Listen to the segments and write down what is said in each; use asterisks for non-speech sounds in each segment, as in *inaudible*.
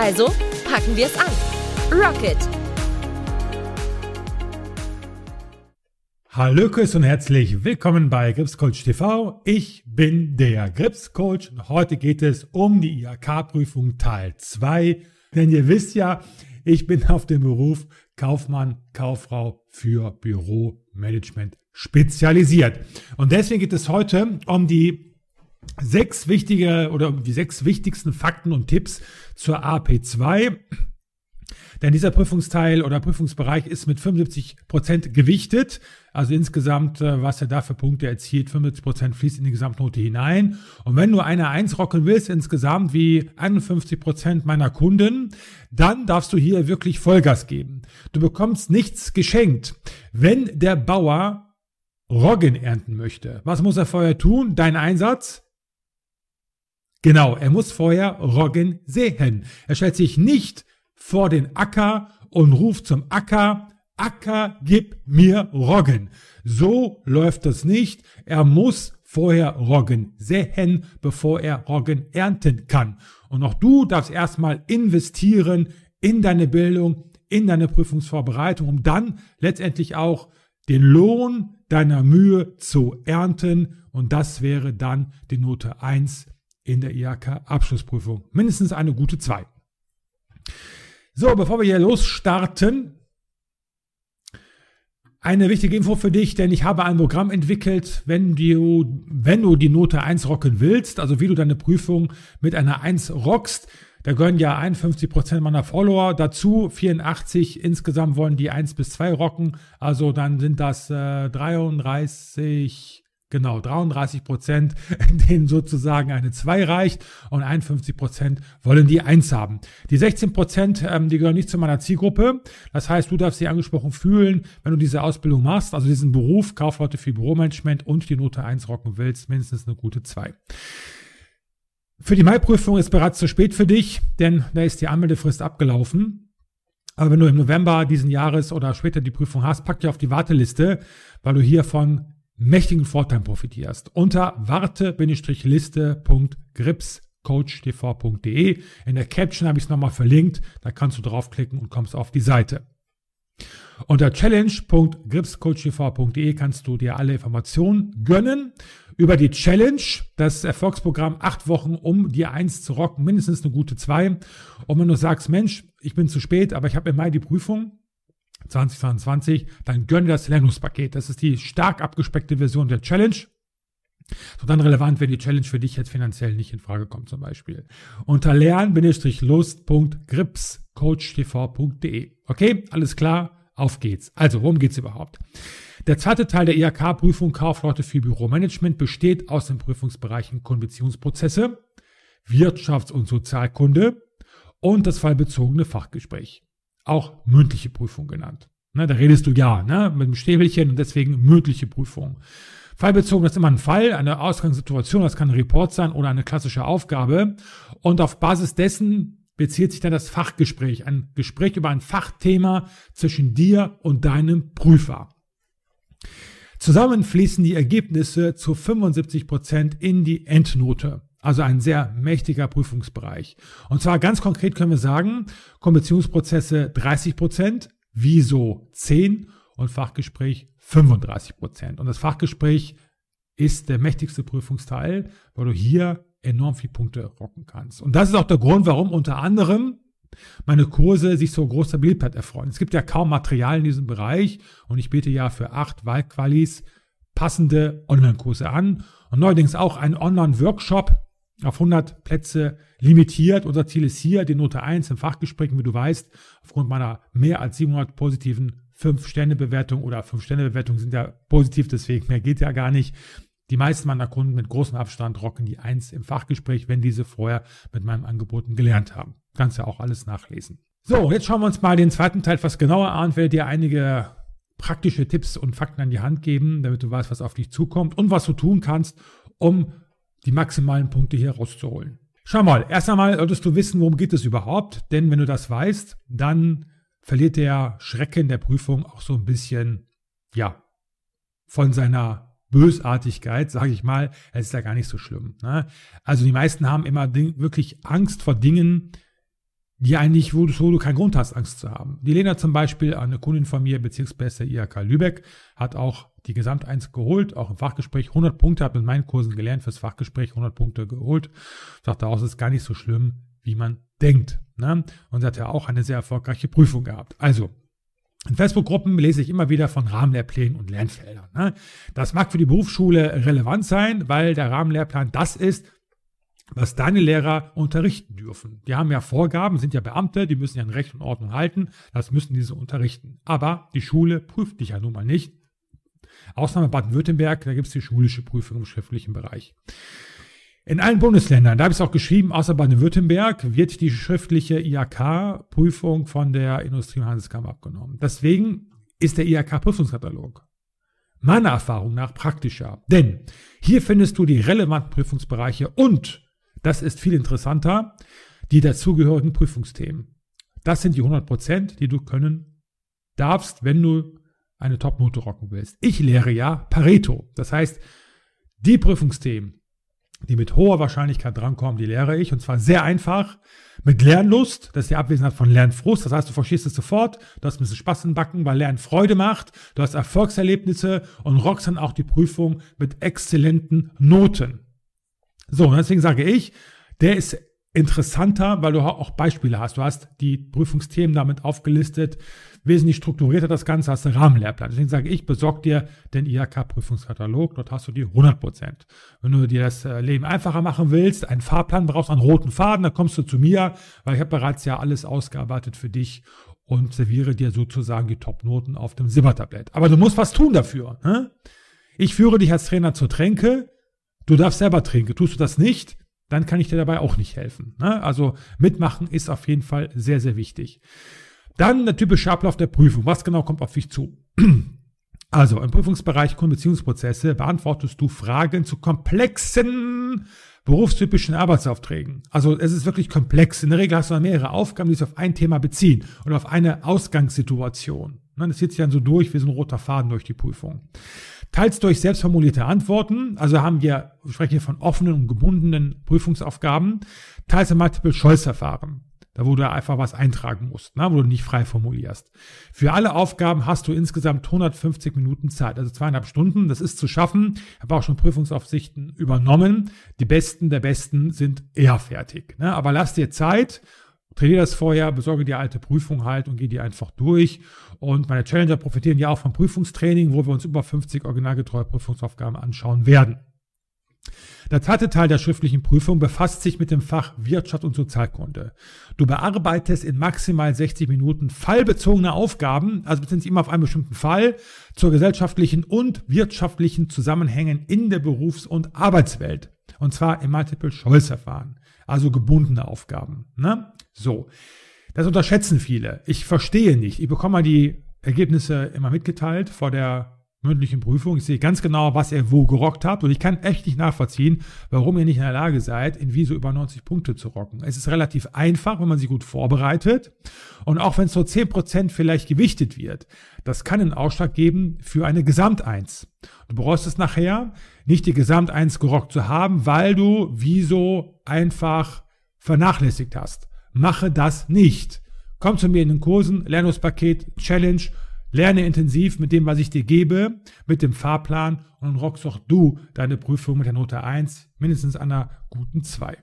Also packen wir es an. Rocket! Hallöchen und herzlich willkommen bei Gripscoach TV. Ich bin der Gripscoach und heute geht es um die IHK-Prüfung Teil 2. Denn ihr wisst ja, ich bin auf dem Beruf Kaufmann, Kauffrau für Büromanagement spezialisiert. Und deswegen geht es heute um die sechs wichtige oder die sechs wichtigsten Fakten und Tipps zur AP2. Denn dieser Prüfungsteil oder Prüfungsbereich ist mit 75 Prozent gewichtet. Also insgesamt, äh, was er da für Punkte erzielt, 75 Prozent fließt in die Gesamtnote hinein. Und wenn du eine 1 rocken willst, insgesamt wie 51 Prozent meiner Kunden, dann darfst du hier wirklich Vollgas geben. Du bekommst nichts geschenkt. Wenn der Bauer Roggen ernten möchte, was muss er vorher tun? Dein Einsatz? Genau, er muss vorher Roggen säen. Er stellt sich nicht vor den Acker und ruft zum Acker, Acker, gib mir Roggen. So läuft das nicht. Er muss vorher Roggen säen, bevor er Roggen ernten kann. Und auch du darfst erstmal investieren in deine Bildung, in deine Prüfungsvorbereitung, um dann letztendlich auch den Lohn deiner Mühe zu ernten. Und das wäre dann die Note 1 in der IHK-Abschlussprüfung. Mindestens eine gute 2. So, bevor wir hier losstarten, eine wichtige Info für dich, denn ich habe ein Programm entwickelt, wenn du, wenn du die Note 1 rocken willst, also wie du deine Prüfung mit einer 1 rockst. Da gehören ja 51 Prozent meiner Follower dazu, 84 insgesamt wollen die 1 bis 2 rocken, also dann sind das äh, 33 Genau, 33 Prozent, *laughs* denen sozusagen eine 2 reicht und 51 Prozent wollen die 1 haben. Die 16 Prozent, ähm, die gehören nicht zu meiner Zielgruppe. Das heißt, du darfst dich angesprochen fühlen, wenn du diese Ausbildung machst, also diesen Beruf, Kaufleute für Büromanagement und die Note 1 rocken willst, mindestens eine gute 2. Für die Maiprüfung ist bereits zu spät für dich, denn da ist die Anmeldefrist abgelaufen. Aber wenn du im November diesen Jahres oder später die Prüfung hast, pack dich auf die Warteliste, weil du hier von mächtigen Vorteil profitierst. Unter warte-liste.gripscoachtv.de. In der Caption habe ich es nochmal verlinkt. Da kannst du draufklicken und kommst auf die Seite. Unter challenge.gripscoachtv.de kannst du dir alle Informationen gönnen über die Challenge, das Erfolgsprogramm acht Wochen, um die Eins zu rocken, mindestens eine gute zwei. Und wenn du sagst, Mensch, ich bin zu spät, aber ich habe im Mai die Prüfung, 2022, dann gönne das Lernungspaket. Das ist die stark abgespeckte Version der Challenge. So dann relevant, wenn die Challenge für dich jetzt finanziell nicht in Frage kommt, zum Beispiel. Unter lern-lust.gripscoachtv.de. Okay, alles klar, auf geht's. Also, worum geht's überhaupt? Der zweite Teil der IHK-Prüfung Kaufleute für Büromanagement besteht aus den Prüfungsbereichen Kundenbeziehungsprozesse, Wirtschafts- und Sozialkunde und das fallbezogene Fachgespräch auch mündliche Prüfung genannt. Ne, da redest du ja ne, mit dem Stäbelchen und deswegen mündliche Prüfung. Fallbezogen ist immer ein Fall, eine Ausgangssituation, das kann ein Report sein oder eine klassische Aufgabe. Und auf Basis dessen bezieht sich dann das Fachgespräch, ein Gespräch über ein Fachthema zwischen dir und deinem Prüfer. Zusammen fließen die Ergebnisse zu 75 Prozent in die Endnote. Also ein sehr mächtiger Prüfungsbereich. Und zwar ganz konkret können wir sagen, Konversionsprozesse 30 Prozent, Wieso 10 und Fachgespräch 35 Prozent. Und das Fachgespräch ist der mächtigste Prüfungsteil, weil du hier enorm viele Punkte rocken kannst. Und das ist auch der Grund, warum unter anderem meine Kurse sich so großer Beliebtheit erfreuen. Es gibt ja kaum Material in diesem Bereich und ich biete ja für acht Wahlqualis passende Online-Kurse an und neuerdings auch einen Online-Workshop auf 100 Plätze limitiert. Unser Ziel ist hier die Note 1 im Fachgespräch, wie du weißt, aufgrund meiner mehr als 700 positiven 5-Sterne-Bewertung oder 5-Sterne-Bewertungen sind ja positiv, deswegen mehr geht ja gar nicht. Die meisten meiner Kunden mit großem Abstand rocken die 1 im Fachgespräch, wenn diese vorher mit meinem Angeboten gelernt haben. Kannst ja auch alles nachlesen. So, jetzt schauen wir uns mal den zweiten Teil etwas genauer an. Ich werde dir einige praktische Tipps und Fakten an die Hand geben, damit du weißt, was auf dich zukommt und was du tun kannst, um die maximalen Punkte hier rauszuholen. Schau mal, erst einmal solltest du wissen, worum geht es überhaupt, denn wenn du das weißt, dann verliert der Schrecken der Prüfung auch so ein bisschen, ja, von seiner Bösartigkeit, sage ich mal, es ist ja gar nicht so schlimm. Ne? Also die meisten haben immer wirklich Angst vor Dingen, die eigentlich, wo du, wo du keinen Grund hast, Angst zu haben. Die Lena zum Beispiel, eine Kundin von mir, Bezirksbeste IHK Lübeck, hat auch die Gesamt 1 geholt, auch im Fachgespräch 100 Punkte, hat mit meinen Kursen gelernt, fürs Fachgespräch 100 Punkte geholt. Sagt es ist gar nicht so schlimm, wie man denkt. Ne? Und sie hat ja auch eine sehr erfolgreiche Prüfung gehabt. Also, in Facebook-Gruppen lese ich immer wieder von Rahmenlehrplänen und Lernfeldern. Ne? Das mag für die Berufsschule relevant sein, weil der Rahmenlehrplan das ist, was deine Lehrer unterrichten dürfen. Die haben ja Vorgaben, sind ja Beamte, die müssen ja in Recht und Ordnung halten, das müssen diese unterrichten. Aber die Schule prüft dich ja nun mal nicht. Ausnahme Baden-Württemberg, da gibt es die schulische Prüfung im schriftlichen Bereich. In allen Bundesländern, da habe ich es auch geschrieben, außer Baden-Württemberg, wird die schriftliche IHK-Prüfung von der Industrie- und Handelskammer abgenommen. Deswegen ist der IHK-Prüfungskatalog meiner Erfahrung nach praktischer. Denn hier findest du die relevanten Prüfungsbereiche und das ist viel interessanter, die dazugehörigen Prüfungsthemen. Das sind die 100 Prozent, die du können darfst, wenn du eine Top-Note rocken willst. Ich lehre ja Pareto. Das heißt, die Prüfungsthemen, die mit hoher Wahrscheinlichkeit drankommen, die lehre ich und zwar sehr einfach mit Lernlust, das ist die Abwesenheit von Lernfrust, das heißt, du verstehst es sofort, du hast ein bisschen Spaß im Backen, weil Lernen Freude macht, du hast Erfolgserlebnisse und rockst dann auch die Prüfung mit exzellenten Noten. So, und deswegen sage ich, der ist interessanter, weil du auch Beispiele hast. Du hast die Prüfungsthemen damit aufgelistet, wesentlich strukturierter das Ganze, hast du Rahmenlehrplan. Deswegen sage ich, besorg dir den IHK-Prüfungskatalog, dort hast du die 100 Prozent. Wenn du dir das äh, Leben einfacher machen willst, einen Fahrplan brauchst, einen roten Faden, dann kommst du zu mir, weil ich habe bereits ja alles ausgearbeitet für dich und serviere dir sozusagen die Top-Noten auf dem Silbertablett. Aber du musst was tun dafür. Ne? Ich führe dich als Trainer zur Tränke, du darfst selber trinken. Tust du das nicht, dann kann ich dir dabei auch nicht helfen. Ne? Also mitmachen ist auf jeden Fall sehr, sehr wichtig. Dann der typische Ablauf der Prüfung. Was genau kommt auf dich zu? *clears throat* Also im Prüfungsbereich Kundenbeziehungsprozesse beantwortest du Fragen zu komplexen berufstypischen Arbeitsaufträgen. Also es ist wirklich komplex. In der Regel hast du mehrere Aufgaben, die sich auf ein Thema beziehen oder auf eine Ausgangssituation. Das zieht sich dann so durch wie so ein roter Faden durch die Prüfung. Teils durch selbstformulierte Antworten, also haben wir, wir sprechen hier von offenen und gebundenen Prüfungsaufgaben, teils im Multiple-Choice-Verfahren, da wo du einfach was eintragen musst, ne, wo du nicht frei formulierst. Für alle Aufgaben hast du insgesamt 150 Minuten Zeit, also zweieinhalb Stunden, das ist zu schaffen. Ich habe auch schon Prüfungsaufsichten übernommen. Die Besten der Besten sind eher fertig. Ne? Aber lass dir Zeit trainiere das vorher, besorge die alte Prüfung halt und gehe die einfach durch. Und meine Challenger profitieren ja auch vom Prüfungstraining, wo wir uns über 50 originalgetreue Prüfungsaufgaben anschauen werden. Der zweite Teil der schriftlichen Prüfung befasst sich mit dem Fach Wirtschaft und Sozialkunde. Du bearbeitest in maximal 60 Minuten fallbezogene Aufgaben, also beziehen immer auf einen bestimmten Fall, zur gesellschaftlichen und wirtschaftlichen Zusammenhängen in der Berufs- und Arbeitswelt. Und zwar im Multiple-Choice-Verfahren, also gebundene Aufgaben. Ne? So. Das unterschätzen viele. Ich verstehe nicht. Ich bekomme mal die Ergebnisse immer mitgeteilt vor der mündlichen Prüfung. Ich sehe ganz genau, was ihr wo gerockt habt und ich kann echt nicht nachvollziehen, warum ihr nicht in der Lage seid, in Wieso über 90 Punkte zu rocken. Es ist relativ einfach, wenn man sie gut vorbereitet und auch wenn es so 10% vielleicht gewichtet wird, das kann einen Ausschlag geben für eine Gesamteins. Du brauchst es nachher, nicht die Gesamteins gerockt zu haben, weil du Wieso einfach vernachlässigt hast. Mache das nicht. Komm zu mir in den Kursen, Lernungspaket, Challenge, lerne intensiv mit dem, was ich dir gebe, mit dem Fahrplan und rockst auch du deine Prüfung mit der Note 1, mindestens einer guten 2.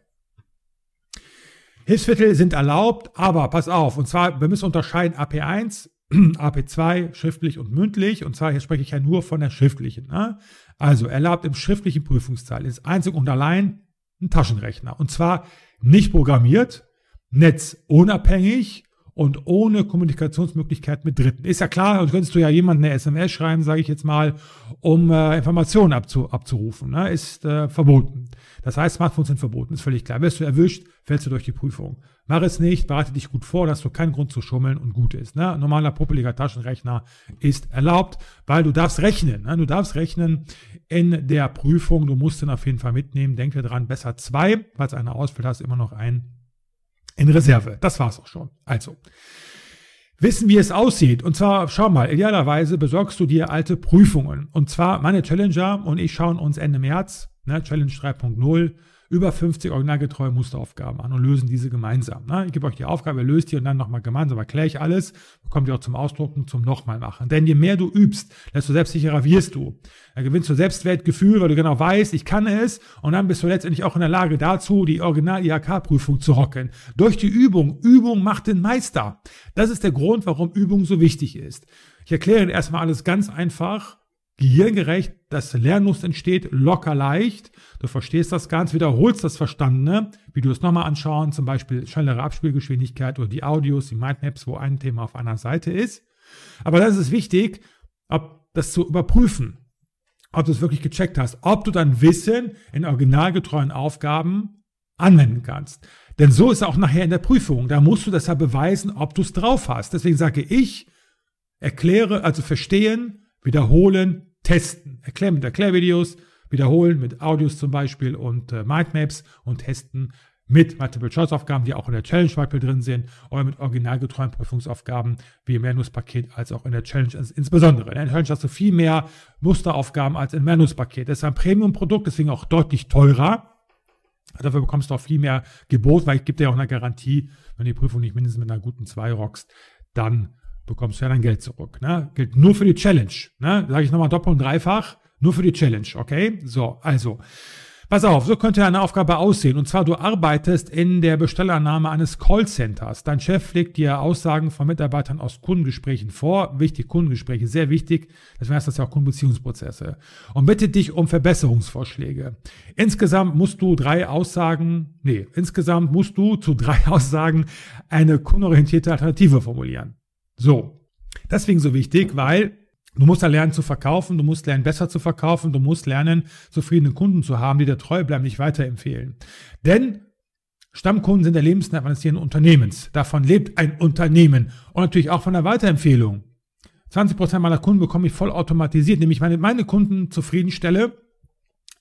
Hilfsmittel sind erlaubt, aber pass auf, und zwar, wir müssen unterscheiden AP1, *clears throat* AP2, schriftlich und mündlich, und zwar hier spreche ich ja nur von der schriftlichen. Ne? Also erlaubt im schriftlichen Prüfungsteil ist einzig und allein ein Taschenrechner. Und zwar nicht programmiert, netzunabhängig und ohne Kommunikationsmöglichkeit mit Dritten. Ist ja klar, sonst könntest du ja jemanden eine SMS schreiben, sage ich jetzt mal, um äh, Informationen abzu, abzurufen. Ne? Ist äh, verboten. Das heißt, Smartphones sind verboten, ist völlig klar. Wirst du erwischt, fällst du durch die Prüfung. Mach es nicht, bereite dich gut vor, dass du keinen Grund zu schummeln und gut ist. Ne? Normaler popeliger Taschenrechner ist erlaubt, weil du darfst rechnen. Ne? Du darfst rechnen in der Prüfung. Du musst ihn auf jeden Fall mitnehmen. Denke dran, besser zwei, falls einer ausfällt, hast du immer noch einen in Reserve. Das war's auch schon. Also, wissen, wie es aussieht. Und zwar, schau mal, idealerweise besorgst du dir alte Prüfungen. Und zwar meine Challenger und ich schauen uns Ende März, ne, Challenge 3.0, über 50 originalgetreue Musteraufgaben an und lösen diese gemeinsam. Ne? Ich gebe euch die Aufgabe, löst die und dann nochmal gemeinsam erkläre ich alles, kommt ihr auch zum Ausdrucken, zum nochmal machen. Denn je mehr du übst, desto selbstsicherer wirst du. Da gewinnst du Selbstwertgefühl, weil du genau weißt, ich kann es und dann bist du letztendlich auch in der Lage dazu, die Original-IHK-Prüfung zu rocken. Durch die Übung. Übung macht den Meister. Das ist der Grund, warum Übung so wichtig ist. Ich erkläre erstmal alles ganz einfach gehirngerecht, dass Lernlust entsteht, locker leicht. Du verstehst das ganz, wiederholst das Verstandene, wie du es nochmal anschauen, zum Beispiel schnellere Abspielgeschwindigkeit oder die Audios, die Mindmaps, wo ein Thema auf einer Seite ist. Aber das ist wichtig, ob das zu überprüfen, ob du es wirklich gecheckt hast, ob du dein Wissen in originalgetreuen Aufgaben anwenden kannst. Denn so ist es auch nachher in der Prüfung. Da musst du deshalb beweisen, ob du es drauf hast. Deswegen sage ich, erkläre, also verstehen, wiederholen, testen. Erklären mit Erklärvideos, wiederholen mit Audios zum Beispiel und äh, Mindmaps und testen mit Multiple-Choice-Aufgaben, die auch in der Challenge Beispiel drin sind, oder mit originalgetreuen Prüfungsaufgaben wie im Manus-Paket als auch in der Challenge insbesondere. In der Challenge hast du viel mehr Musteraufgaben als im Manus-Paket. Das ist ein Premium-Produkt, deswegen auch deutlich teurer. Dafür bekommst du auch viel mehr Gebot, weil ich gebe dir auch eine Garantie, wenn die Prüfung nicht mindestens mit einer guten 2 rockst, dann bekommst du ja dein Geld zurück. Ne? Gilt nur für die Challenge. Ne? Sage ich nochmal doppelt und dreifach. Nur für die Challenge, okay? So, also. Pass auf, so könnte eine Aufgabe aussehen. Und zwar, du arbeitest in der Bestellannahme eines Callcenters. Dein Chef legt dir Aussagen von Mitarbeitern aus Kundengesprächen vor. Wichtig, Kundengespräche, sehr wichtig. Deswegen heißt das ja auch Kundenbeziehungsprozesse. Und bittet dich um Verbesserungsvorschläge. Insgesamt musst du drei Aussagen, nee, insgesamt musst du zu drei *laughs* Aussagen eine kundenorientierte Alternative formulieren. So. Deswegen so wichtig, weil du musst ja lernen zu verkaufen, du musst lernen besser zu verkaufen, du musst lernen zufriedene Kunden zu haben, die dir treu bleiben, dich weiterempfehlen. Denn Stammkunden sind der Lebensnerv eines jeden Unternehmens. Davon lebt ein Unternehmen und natürlich auch von der Weiterempfehlung. 20% meiner Kunden bekomme ich voll automatisiert, nämlich meine, meine Kunden zufriedenstelle,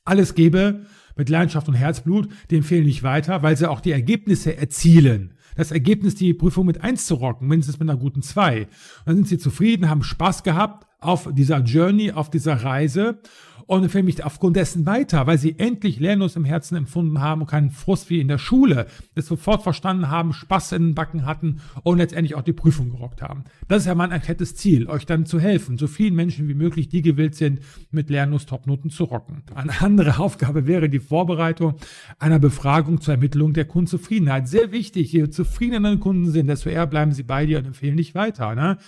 alles gebe mit Leidenschaft und Herzblut, die empfehlen nicht weiter, weil sie auch die Ergebnisse erzielen das Ergebnis, die Prüfung mit eins zu rocken, mindestens mit einer guten zwei. Und dann sind sie zufrieden, haben Spaß gehabt auf dieser Journey, auf dieser Reise und empfehlen mich aufgrund dessen weiter, weil sie endlich Lernlust im Herzen empfunden haben und keinen Frust wie in der Schule, das sofort verstanden haben, Spaß in den Backen hatten und letztendlich auch die Prüfung gerockt haben. Das ist ja mein erklärtes Ziel, euch dann zu helfen, so vielen Menschen wie möglich, die gewillt sind, mit Lernlust Topnoten zu rocken. Eine andere Aufgabe wäre die Vorbereitung einer Befragung zur Ermittlung der Kundenzufriedenheit. Sehr wichtig, je zufriedener Kunden sind, desto eher bleiben sie bei dir und empfehlen nicht weiter. Ne?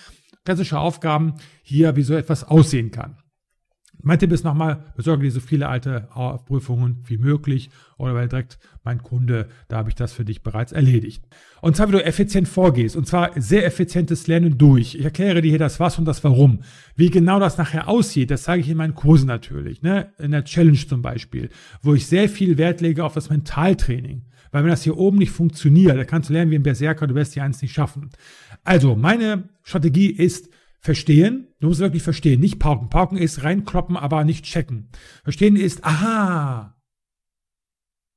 Klassische Aufgaben hier, wie so etwas aussehen kann. Mein Tipp ist nochmal, besorge dir so viele alte Prüfungen wie möglich oder weil direkt mein Kunde, da habe ich das für dich bereits erledigt. Und zwar, wie du effizient vorgehst und zwar sehr effizientes Lernen durch. Ich erkläre dir hier das Was und das Warum. Wie genau das nachher aussieht, das zeige ich in meinen Kursen natürlich, ne? in der Challenge zum Beispiel, wo ich sehr viel Wert lege auf das Mentaltraining. Weil wenn das hier oben nicht funktioniert, da kannst du lernen wie ein Berserker, du wirst die eins nicht schaffen. Also, meine Strategie ist, Verstehen, du musst wirklich verstehen, nicht pauken. Pauken ist reinkloppen, aber nicht checken. Verstehen ist, aha,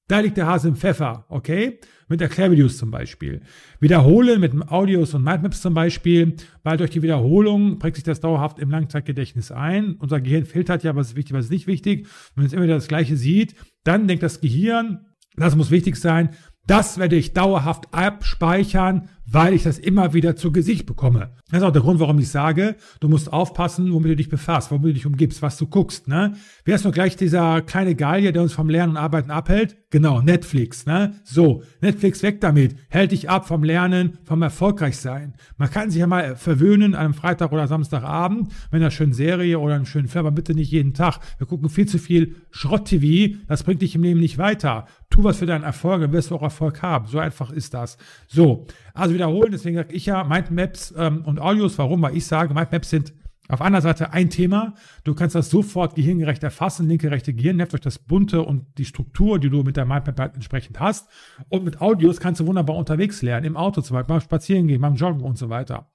da liegt der Hase im Pfeffer, okay? Mit Erklärvideos zum Beispiel. Wiederholen mit Audios und Mindmaps zum Beispiel, weil durch die Wiederholung prägt sich das dauerhaft im Langzeitgedächtnis ein. Unser Gehirn filtert ja, was ist wichtig, was ist nicht wichtig. Wenn es immer wieder das Gleiche sieht, dann denkt das Gehirn, das muss wichtig sein, das werde ich dauerhaft abspeichern, weil ich das immer wieder zu Gesicht bekomme. Das ist auch der Grund, warum ich sage, du musst aufpassen, womit du dich befasst, womit du dich umgibst, was du guckst. Ne? Wer ist nur gleich dieser kleine Gallier, der uns vom Lernen und Arbeiten abhält? Genau, Netflix. Ne? So, Netflix weg damit. Hält dich ab vom Lernen, vom Erfolgreichsein. Man kann sich ja mal verwöhnen an einem Freitag oder Samstagabend mit einer schönen Serie oder einem schönen Film, aber bitte nicht jeden Tag. Wir gucken viel zu viel Schrott-TV, das bringt dich im Leben nicht weiter. Tu tu was für deinen Erfolg, dann wirst du auch Erfolg haben. So einfach ist das. So, also wiederholen, deswegen sage ich ja Mindmaps ähm, und Audios. Warum? Weil ich sage, Mindmaps sind auf einer Seite ein Thema, du kannst das sofort gehirngerecht erfassen, linke, rechte Gehirn, durch das Bunte und die Struktur, die du mit der Mindmap halt entsprechend hast. Und mit Audios kannst du wunderbar unterwegs lernen, im Auto zum Beispiel, beim Spazieren gehen, beim Joggen und so weiter.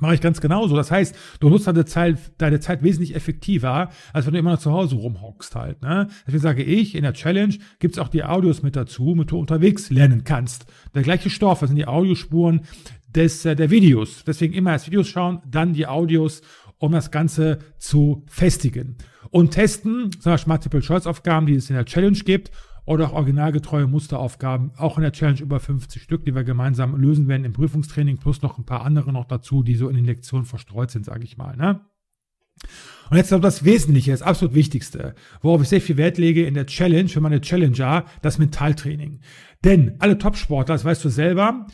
Mache ich ganz genauso. Das heißt, du nutzt deine Zeit, deine Zeit wesentlich effektiver, als wenn du immer noch zu Hause rumhockst halt. Ne? Deswegen sage ich, in der Challenge gibt's auch die Audios mit dazu, mit du unterwegs lernen kannst. Der gleiche Stoff, das sind die Audiospuren des, äh, der Videos. Deswegen immer erst Videos schauen, dann die Audios um das Ganze zu festigen. Und testen, zum Beispiel Multiple-Choice-Aufgaben, die es in der Challenge gibt, oder auch originalgetreue Musteraufgaben, auch in der Challenge über 50 Stück, die wir gemeinsam lösen werden im Prüfungstraining, plus noch ein paar andere noch dazu, die so in den Lektionen verstreut sind, sage ich mal. Ne? Und jetzt noch das Wesentliche, das absolut Wichtigste, worauf ich sehr viel Wert lege in der Challenge, für meine Challenger, das Mentaltraining. Denn alle Topsportler, das weißt du selber,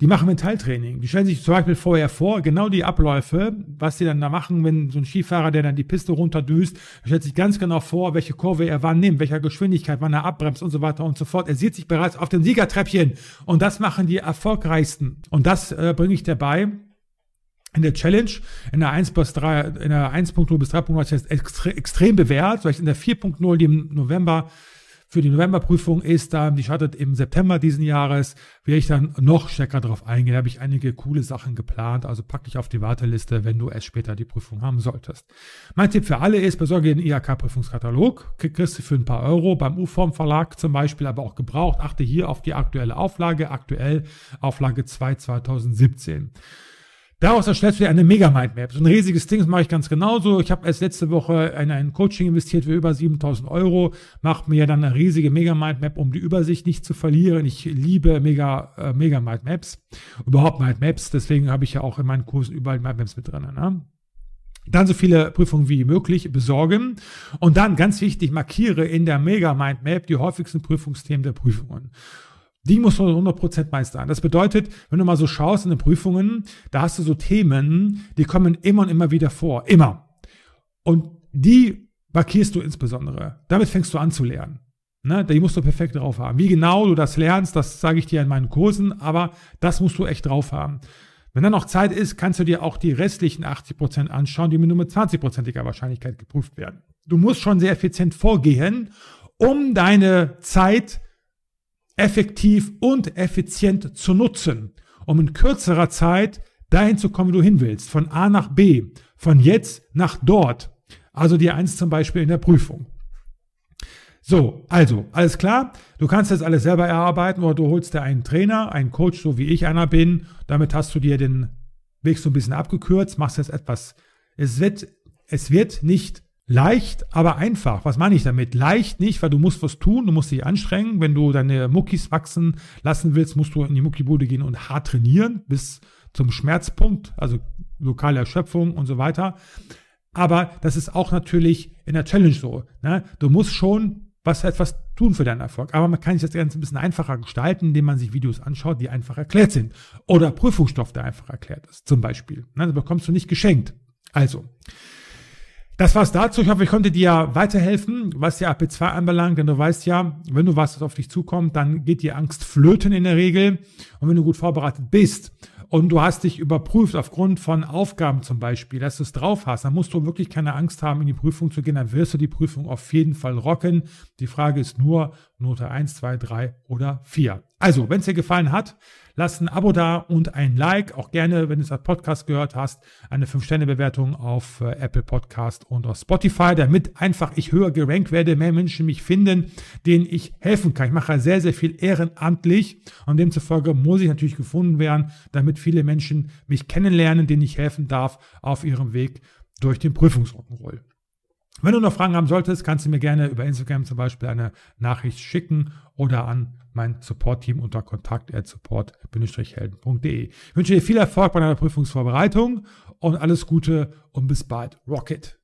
die machen Mentaltraining. Die stellen sich zum Beispiel vorher vor, genau die Abläufe, was die dann da machen, wenn so ein Skifahrer, der dann die Piste runterdüst, stellt sich ganz genau vor, welche Kurve er wann nimmt, welcher Geschwindigkeit, wann er abbremst und so weiter und so fort. Er sieht sich bereits auf dem Siegertreppchen. Und das machen die erfolgreichsten. Und das äh, bringe ich dabei in der Challenge, in der 1 bis 3, in der 1.0 bis 3.0 hat sich extre extrem bewährt. Vielleicht in der 4.0, die im November für die Novemberprüfung ist dann, die startet im September diesen Jahres, werde ich dann noch stärker darauf eingehen. Da habe ich einige coole Sachen geplant, also pack dich auf die Warteliste, wenn du erst später die Prüfung haben solltest. Mein Tipp für alle ist, besorge den IHK-Prüfungskatalog, kriegst du für ein paar Euro beim U-Form Verlag zum Beispiel, aber auch gebraucht. Achte hier auf die aktuelle Auflage, aktuell Auflage 2 2017. Daraus erstellst du dir eine Mega-Mindmap. So ein riesiges Ding, das mache ich ganz genauso. Ich habe erst letzte Woche in ein Coaching investiert für über 7000 Euro, macht mir dann eine riesige Mega-Mindmap, um die Übersicht nicht zu verlieren. Ich liebe Mega, äh, Mega-Mindmaps, überhaupt Mindmaps, deswegen habe ich ja auch in meinen Kursen überall Mindmaps mit drin. Ne? Dann so viele Prüfungen wie möglich besorgen. Und dann, ganz wichtig, markiere in der Mega Mindmap die häufigsten Prüfungsthemen der Prüfungen. Die muss man 100% meistern. Das bedeutet, wenn du mal so schaust in den Prüfungen, da hast du so Themen, die kommen immer und immer wieder vor. Immer. Und die markierst du insbesondere. Damit fängst du an zu lernen. Ne, die musst du perfekt drauf haben. Wie genau du das lernst, das sage ich dir in meinen Kursen, aber das musst du echt drauf haben. Wenn dann noch Zeit ist, kannst du dir auch die restlichen 80% anschauen, die mit nur mit 20%iger Wahrscheinlichkeit geprüft werden. Du musst schon sehr effizient vorgehen, um deine Zeit effektiv und effizient zu nutzen, um in kürzerer Zeit dahin zu kommen, wo du hin willst, von A nach B, von jetzt nach dort. Also die Eins zum Beispiel in der Prüfung. So, also, alles klar. Du kannst das alles selber erarbeiten oder du holst dir einen Trainer, einen Coach, so wie ich einer bin. Damit hast du dir den Weg so ein bisschen abgekürzt, machst jetzt etwas. Es wird, es wird nicht Leicht, aber einfach. Was meine ich damit? Leicht nicht, weil du musst was tun, du musst dich anstrengen. Wenn du deine Muckis wachsen lassen willst, musst du in die Muckibude gehen und hart trainieren bis zum Schmerzpunkt, also lokale Erschöpfung und so weiter. Aber das ist auch natürlich in der Challenge so. Ne? Du musst schon was etwas tun für deinen Erfolg. Aber man kann sich das Ganze ein bisschen einfacher gestalten, indem man sich Videos anschaut, die einfach erklärt sind. Oder Prüfungsstoff, der einfach erklärt ist, zum Beispiel. Ne? Das bekommst du nicht geschenkt. Also, das war's dazu. Ich hoffe, ich konnte dir weiterhelfen, was die AP2 anbelangt, denn du weißt ja, wenn du was auf dich zukommt, dann geht die Angst flöten in der Regel. Und wenn du gut vorbereitet bist und du hast dich überprüft aufgrund von Aufgaben zum Beispiel, dass du es drauf hast, dann musst du wirklich keine Angst haben, in die Prüfung zu gehen, dann wirst du die Prüfung auf jeden Fall rocken. Die Frage ist nur Note 1, 2, 3 oder 4. Also, wenn es dir gefallen hat, Lass ein Abo da und ein Like. Auch gerne, wenn du es als Podcast gehört hast, eine 5-Sterne-Bewertung auf äh, Apple Podcast und auf Spotify, damit einfach ich höher gerankt werde, mehr Menschen mich finden, denen ich helfen kann. Ich mache sehr, sehr viel ehrenamtlich und demzufolge muss ich natürlich gefunden werden, damit viele Menschen mich kennenlernen, denen ich helfen darf auf ihrem Weg durch den Prüfungsrock'n'Roll. Wenn du noch Fragen haben solltest, kannst du mir gerne über Instagram zum Beispiel eine Nachricht schicken oder an mein Support-Team unter kontakt.support-helden.de. Ich wünsche dir viel Erfolg bei deiner Prüfungsvorbereitung und alles Gute und bis bald. Rocket!